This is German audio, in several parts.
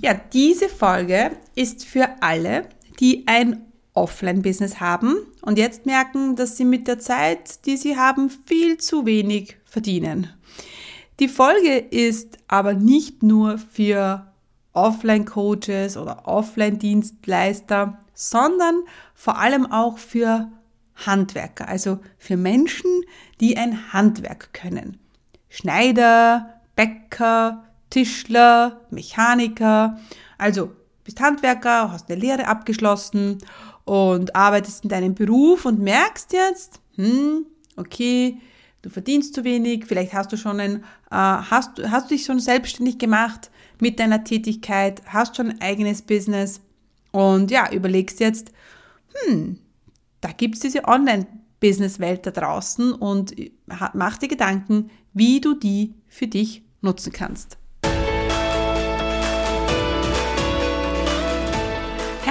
Ja, diese Folge ist für alle, die ein Offline-Business haben und jetzt merken, dass sie mit der Zeit, die sie haben, viel zu wenig verdienen. Die Folge ist aber nicht nur für Offline-Coaches oder Offline-Dienstleister, sondern vor allem auch für Handwerker, also für Menschen, die ein Handwerk können. Schneider, Bäcker, Tischler, Mechaniker. Also bist Handwerker, hast eine Lehre abgeschlossen und arbeitest in deinem Beruf und merkst jetzt, hm, okay, du verdienst zu wenig, vielleicht hast du schon ein, äh, hast, hast du dich schon selbstständig gemacht mit deiner Tätigkeit, hast schon ein eigenes Business und ja, überlegst jetzt, hm, da gibt es diese Online-Business-Welt da draußen und mach dir Gedanken, wie du die für dich nutzen kannst.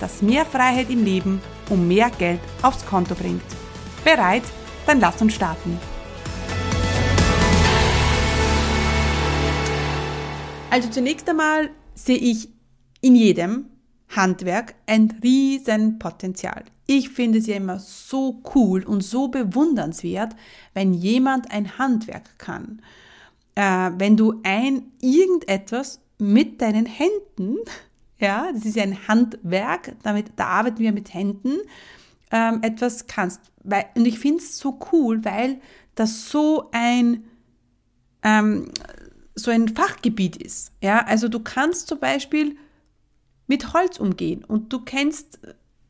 das mehr Freiheit im Leben und mehr Geld aufs Konto bringt. Bereit? Dann lass uns starten. Also zunächst einmal sehe ich in jedem Handwerk ein Riesenpotenzial. Ich finde es ja immer so cool und so bewundernswert, wenn jemand ein Handwerk kann. Äh, wenn du ein irgendetwas mit deinen Händen ja, das ist ein Handwerk, damit, da arbeiten wir mit Händen, ähm, etwas kannst. Weil, und ich finde es so cool, weil das so ein, ähm, so ein Fachgebiet ist. Ja, also du kannst zum Beispiel mit Holz umgehen und du kennst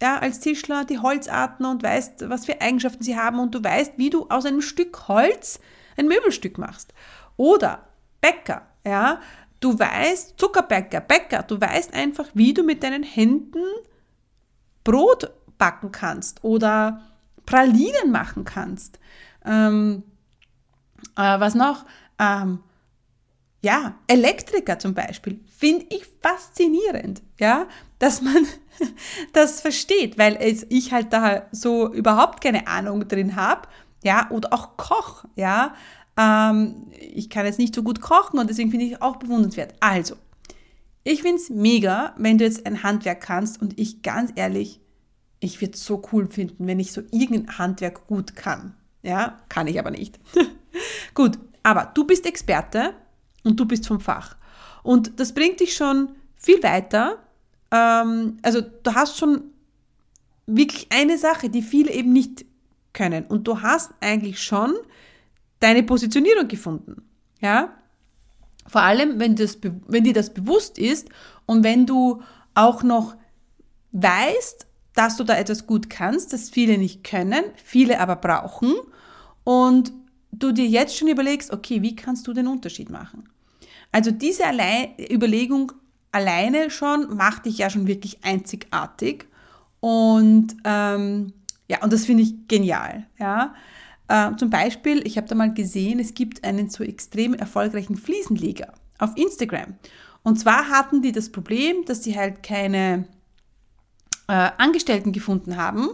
ja, als Tischler die Holzarten und weißt, was für Eigenschaften sie haben und du weißt, wie du aus einem Stück Holz ein Möbelstück machst. Oder Bäcker, ja, Du weißt, Zuckerbäcker, Bäcker, du weißt einfach, wie du mit deinen Händen Brot backen kannst oder Pralinen machen kannst. Ähm, äh, was noch? Ähm, ja, Elektriker zum Beispiel, finde ich faszinierend, ja, dass man das versteht, weil es, ich halt da so überhaupt keine Ahnung drin habe, ja, oder auch Koch, ja, ähm, ich kann jetzt nicht so gut kochen und deswegen finde ich auch bewundernswert. Also, ich finde es mega, wenn du jetzt ein Handwerk kannst und ich ganz ehrlich, ich würde es so cool finden, wenn ich so irgendein Handwerk gut kann. Ja, kann ich aber nicht. gut, aber du bist Experte und du bist vom Fach. Und das bringt dich schon viel weiter. Ähm, also du hast schon wirklich eine Sache, die viele eben nicht können. Und du hast eigentlich schon deine Positionierung gefunden. Ja? Vor allem, wenn, das, wenn dir das bewusst ist und wenn du auch noch weißt, dass du da etwas gut kannst, das viele nicht können, viele aber brauchen und du dir jetzt schon überlegst, okay, wie kannst du den Unterschied machen? Also diese allein, Überlegung alleine schon macht dich ja schon wirklich einzigartig und ähm, ja, und das finde ich genial, ja. Äh, zum Beispiel, ich habe da mal gesehen, es gibt einen so extrem erfolgreichen Fliesenleger auf Instagram. Und zwar hatten die das Problem, dass sie halt keine äh, Angestellten gefunden haben.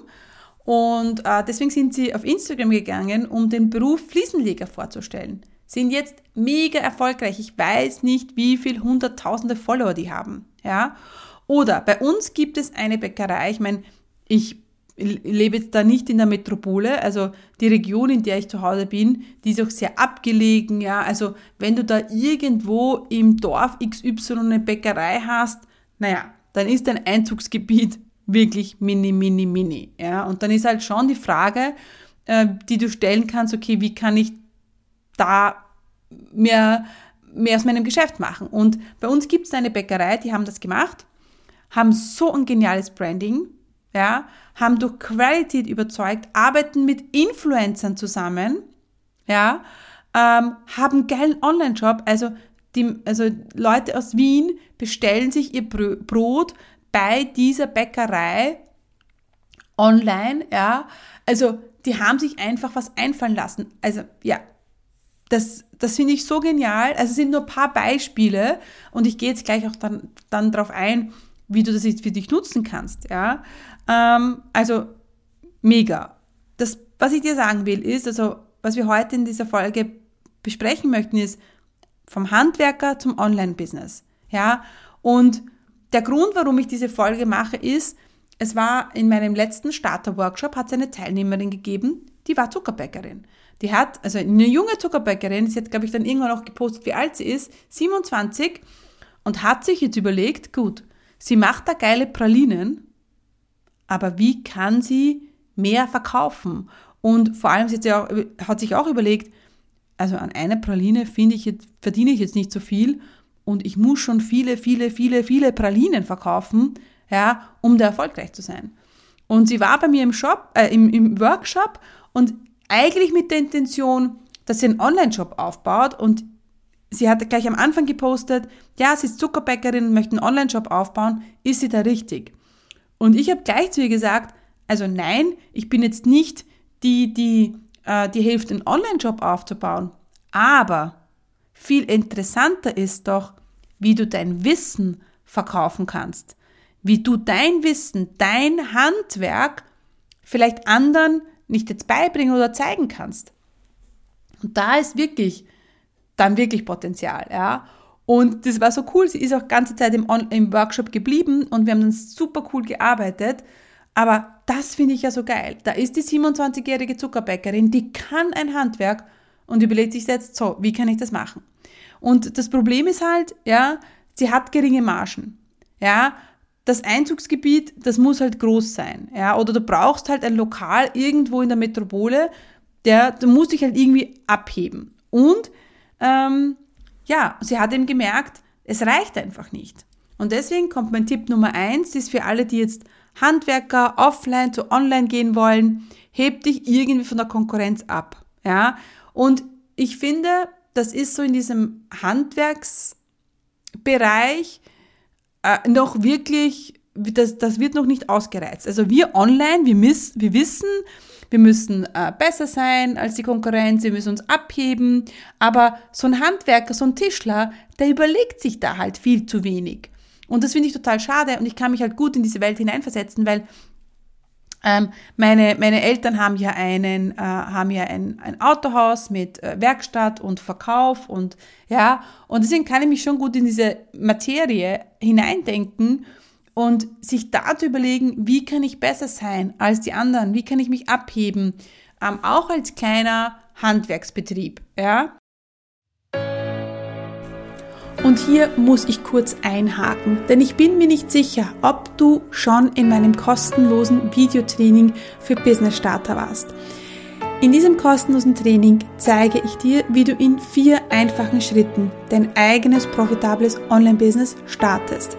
Und äh, deswegen sind sie auf Instagram gegangen, um den Beruf Fliesenleger vorzustellen. Sind jetzt mega erfolgreich. Ich weiß nicht, wie viel hunderttausende Follower die haben. Ja? Oder bei uns gibt es eine Bäckerei. Ich meine, ich lebe jetzt da nicht in der Metropole, also die Region, in der ich zu Hause bin, die ist auch sehr abgelegen, ja, also wenn du da irgendwo im Dorf XY eine Bäckerei hast, naja, dann ist dein Einzugsgebiet wirklich mini, mini, mini, ja, und dann ist halt schon die Frage, äh, die du stellen kannst, okay, wie kann ich da mehr, mehr aus meinem Geschäft machen? Und bei uns gibt es eine Bäckerei, die haben das gemacht, haben so ein geniales Branding, ja, haben durch Qualität überzeugt, arbeiten mit Influencern zusammen, ja, ähm, haben geilen Online-Shop, also also Leute aus Wien bestellen sich ihr Brot bei dieser Bäckerei online, ja. Also, die haben sich einfach was einfallen lassen. Also, ja, das, das finde ich so genial. Also, es sind nur ein paar Beispiele und ich gehe jetzt gleich auch dann, dann darauf ein, wie du das jetzt für dich nutzen kannst, ja. Ähm, also, mega. Das, was ich dir sagen will, ist, also, was wir heute in dieser Folge besprechen möchten, ist vom Handwerker zum Online-Business, ja. Und der Grund, warum ich diese Folge mache, ist, es war in meinem letzten Starter-Workshop, hat es eine Teilnehmerin gegeben, die war Zuckerbäckerin. Die hat, also eine junge Zuckerbäckerin, sie hat, glaube ich, dann irgendwann auch gepostet, wie alt sie ist, 27, und hat sich jetzt überlegt, gut, sie macht da geile Pralinen, aber wie kann sie mehr verkaufen? Und vor allem sie auch, hat sich auch überlegt, also an einer Praline ich jetzt, verdiene ich jetzt nicht so viel und ich muss schon viele, viele, viele, viele Pralinen verkaufen, ja, um da erfolgreich zu sein. Und sie war bei mir im Shop, äh, im, im Workshop und eigentlich mit der Intention, dass sie einen Online-Shop aufbaut und sie hat gleich am Anfang gepostet, ja, sie ist Zuckerbäckerin möchte einen Online-Shop aufbauen, ist sie da richtig? Und ich habe gleich zu ihr gesagt, also nein, ich bin jetzt nicht die, die äh, dir hilft, einen Online-Shop aufzubauen, aber viel interessanter ist doch, wie du dein Wissen verkaufen kannst, wie du dein Wissen, dein Handwerk vielleicht anderen nicht jetzt beibringen oder zeigen kannst. Und da ist wirklich dann wirklich Potenzial, ja. Und das war so cool. Sie ist auch ganze Zeit im, im Workshop geblieben und wir haben dann super cool gearbeitet. Aber das finde ich ja so geil. Da ist die 27-jährige Zuckerbäckerin, die kann ein Handwerk und überlegt sich jetzt, so, wie kann ich das machen? Und das Problem ist halt, ja, sie hat geringe Margen. Ja, das Einzugsgebiet, das muss halt groß sein. Ja, oder du brauchst halt ein Lokal irgendwo in der Metropole, der, du musst dich halt irgendwie abheben. Und ähm, ja, sie hat eben gemerkt, es reicht einfach nicht. Und deswegen kommt mein Tipp Nummer eins, ist für alle, die jetzt Handwerker offline zu online gehen wollen, heb dich irgendwie von der Konkurrenz ab. Ja, und ich finde, das ist so in diesem Handwerksbereich äh, noch wirklich, das, das wird noch nicht ausgereizt. Also wir online, wir, miss, wir wissen, wir müssen äh, besser sein als die Konkurrenz, wir müssen uns abheben, aber so ein Handwerker, so ein Tischler, der überlegt sich da halt viel zu wenig. Und das finde ich total schade und ich kann mich halt gut in diese Welt hineinversetzen, weil ähm, meine, meine Eltern haben ja, einen, äh, haben ja ein, ein Autohaus mit äh, Werkstatt und Verkauf und ja, und deswegen kann ich mich schon gut in diese Materie hineindenken und sich da zu überlegen, wie kann ich besser sein als die anderen, wie kann ich mich abheben, ähm, auch als kleiner Handwerksbetrieb, ja. Und hier muss ich kurz einhaken, denn ich bin mir nicht sicher, ob du schon in meinem kostenlosen Videotraining für Business Starter warst. In diesem kostenlosen Training zeige ich dir, wie du in vier einfachen Schritten dein eigenes profitables Online-Business startest,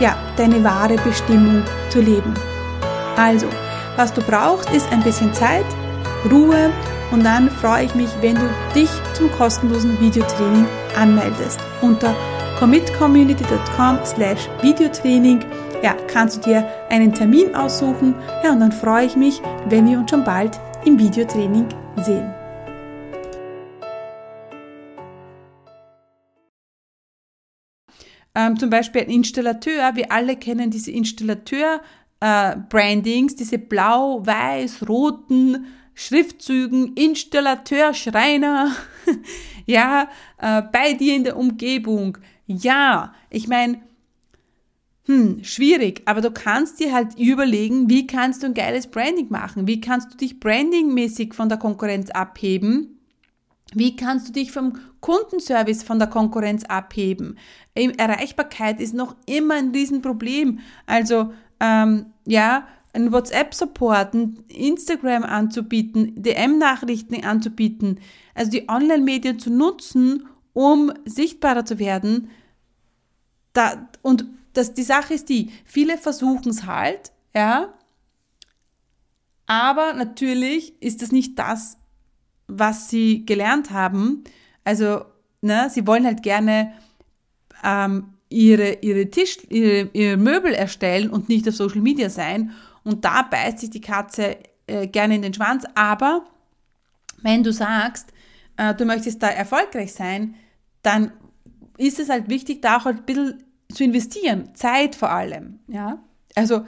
ja, deine wahre Bestimmung zu leben. Also, was du brauchst, ist ein bisschen Zeit, Ruhe und dann freue ich mich, wenn du dich zum kostenlosen Videotraining anmeldest unter commitcommunity.com slash Videotraining. Ja, kannst du dir einen Termin aussuchen. Ja, und dann freue ich mich, wenn wir uns schon bald im Videotraining sehen. Ähm, zum Beispiel ein Installateur. Wir alle kennen diese Installateur-Brandings, äh, diese blau-weiß-roten Schriftzügen, Installateur, Schreiner, ja, äh, bei dir in der Umgebung. Ja, ich meine, hm, schwierig, aber du kannst dir halt überlegen, wie kannst du ein geiles Branding machen? Wie kannst du dich brandingmäßig von der Konkurrenz abheben? Wie kannst du dich vom Kundenservice von der Konkurrenz abheben? Erreichbarkeit ist noch immer ein Riesenproblem. Also, ähm, ja, einen WhatsApp-Support, ein Instagram anzubieten, DM-Nachrichten anzubieten, also die Online-Medien zu nutzen, um sichtbarer zu werden. Da, und das, die Sache ist die, viele versuchen es halt, ja, aber natürlich ist das nicht das, was sie gelernt haben. Also, ne, sie wollen halt gerne ähm, ihre, ihre Tisch, ihre, ihre Möbel erstellen und nicht auf Social Media sein. Und da beißt sich die Katze äh, gerne in den Schwanz. Aber wenn du sagst, äh, du möchtest da erfolgreich sein, dann ist es halt wichtig, da auch halt ein bisschen zu investieren. Zeit vor allem. Ja? Also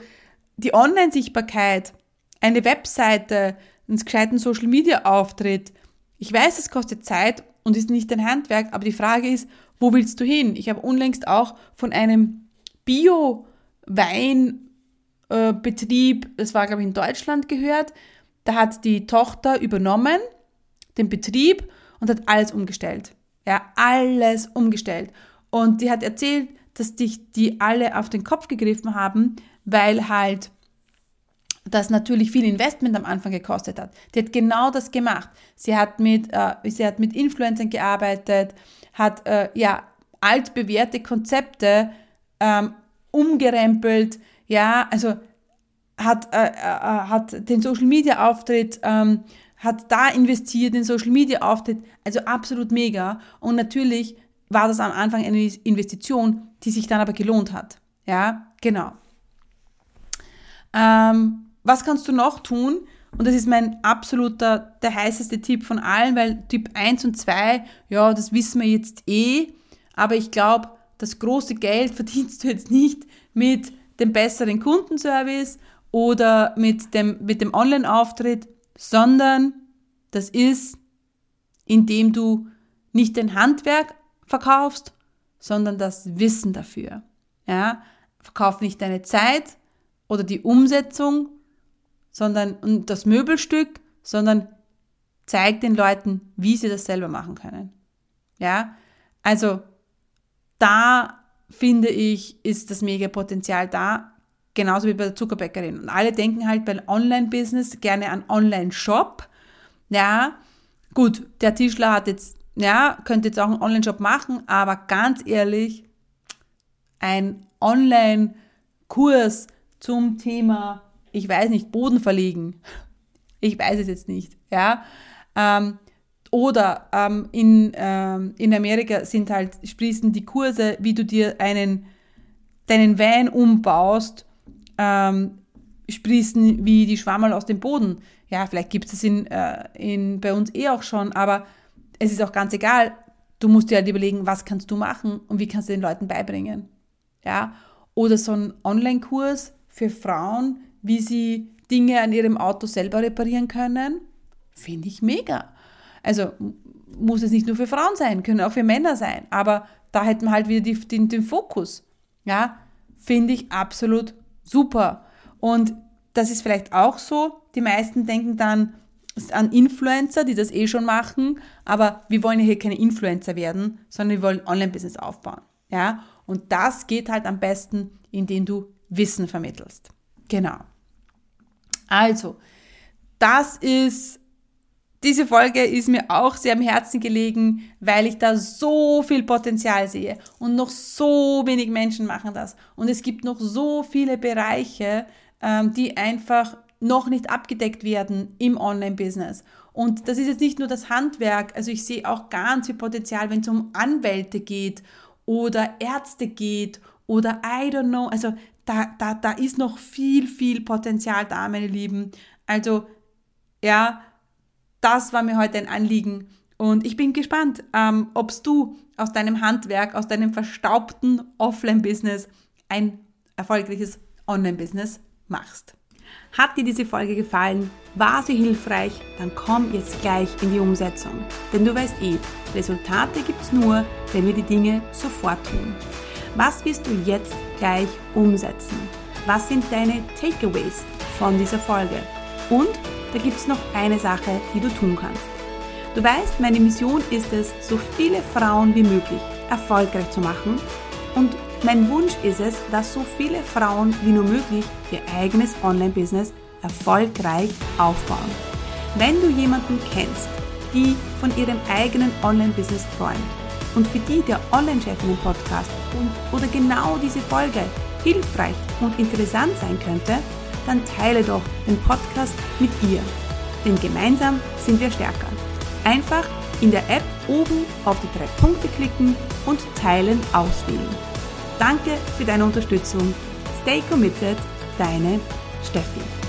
die Online-Sichtbarkeit, eine Webseite, einen gescheiten Social Media Auftritt. Ich weiß, es kostet Zeit und ist nicht dein Handwerk, aber die Frage ist, wo willst du hin? Ich habe unlängst auch von einem Bio-Weinbetrieb, das war glaube ich in Deutschland gehört, da hat die Tochter übernommen, den Betrieb und hat alles umgestellt. Ja, alles umgestellt. Und die hat erzählt, dass dich die alle auf den Kopf gegriffen haben, weil halt das natürlich viel Investment am Anfang gekostet hat. Die hat genau das gemacht. Sie hat mit, äh, sie hat mit Influencern gearbeitet, hat äh, ja altbewährte Konzepte ähm, umgerempelt, ja, also hat, äh, äh, hat den Social Media Auftritt, ähm, hat da investiert, den Social Media Auftritt, also absolut mega. Und natürlich war das am Anfang eine Investition, die sich dann aber gelohnt hat. Ja, genau. Ähm, was kannst du noch tun? Und das ist mein absoluter, der heißeste Tipp von allen, weil Typ 1 und 2, ja, das wissen wir jetzt eh. Aber ich glaube, das große Geld verdienst du jetzt nicht mit dem besseren Kundenservice oder mit dem, mit dem Online-Auftritt, sondern das ist, indem du nicht dein Handwerk verkaufst, sondern das Wissen dafür. Ja? Verkauf nicht deine Zeit oder die Umsetzung, sondern und das Möbelstück, sondern zeig den Leuten, wie sie das selber machen können. Ja, also da finde ich, ist das mega Potenzial da, genauso wie bei der Zuckerbäckerin. Und alle denken halt bei Online-Business gerne an Online-Shop. Ja, gut, der Tischler hat jetzt, ja, könnte jetzt auch einen Online-Shop machen, aber ganz ehrlich, ein Online-Kurs zum Thema ich weiß nicht, Boden verlegen. Ich weiß es jetzt nicht, ja. Ähm, oder ähm, in, ähm, in Amerika sind halt, sprießen die Kurse, wie du dir einen, deinen Van umbaust, ähm, sprießen wie die Schwammerl aus dem Boden. Ja, vielleicht gibt es in, äh, in, bei uns eh auch schon, aber es ist auch ganz egal. Du musst dir halt überlegen, was kannst du machen und wie kannst du den Leuten beibringen. Ja, oder so ein Online-Kurs für Frauen, wie sie Dinge an ihrem Auto selber reparieren können, finde ich mega. Also muss es nicht nur für Frauen sein, können auch für Männer sein, aber da hätten wir halt wieder die, den, den Fokus. Ja, finde ich absolut super. Und das ist vielleicht auch so, die meisten denken dann an Influencer, die das eh schon machen, aber wir wollen ja hier keine Influencer werden, sondern wir wollen Online-Business aufbauen. Ja, und das geht halt am besten, indem du Wissen vermittelst. Genau. Also, das ist, diese Folge ist mir auch sehr am Herzen gelegen, weil ich da so viel Potenzial sehe und noch so wenig Menschen machen das. Und es gibt noch so viele Bereiche, ähm, die einfach noch nicht abgedeckt werden im Online-Business. Und das ist jetzt nicht nur das Handwerk, also ich sehe auch ganz viel Potenzial, wenn es um Anwälte geht oder Ärzte geht oder I don't know. Also da, da, da ist noch viel, viel Potenzial da, meine Lieben. Also, ja, das war mir heute ein Anliegen. Und ich bin gespannt, ähm, ob du aus deinem Handwerk, aus deinem verstaubten Offline-Business ein erfolgreiches Online-Business machst. Hat dir diese Folge gefallen? War sie hilfreich? Dann komm jetzt gleich in die Umsetzung. Denn du weißt eh, Resultate gibt es nur, wenn wir die Dinge sofort tun. Was wirst du jetzt gleich umsetzen? Was sind deine Takeaways von dieser Folge? Und da gibt es noch eine Sache, die du tun kannst. Du weißt, meine Mission ist es, so viele Frauen wie möglich erfolgreich zu machen und Mein Wunsch ist es, dass so viele Frauen wie nur möglich ihr eigenes Online-Business erfolgreich aufbauen. Wenn du jemanden kennst, die von ihrem eigenen Online-Business träumt und für die der Online-Chefinnen-Podcast oder genau diese Folge hilfreich und interessant sein könnte, dann teile doch den Podcast mit ihr. Denn gemeinsam sind wir stärker. Einfach in der App oben auf die drei Punkte klicken und Teilen auswählen. Danke für deine Unterstützung. Stay committed, deine Steffi.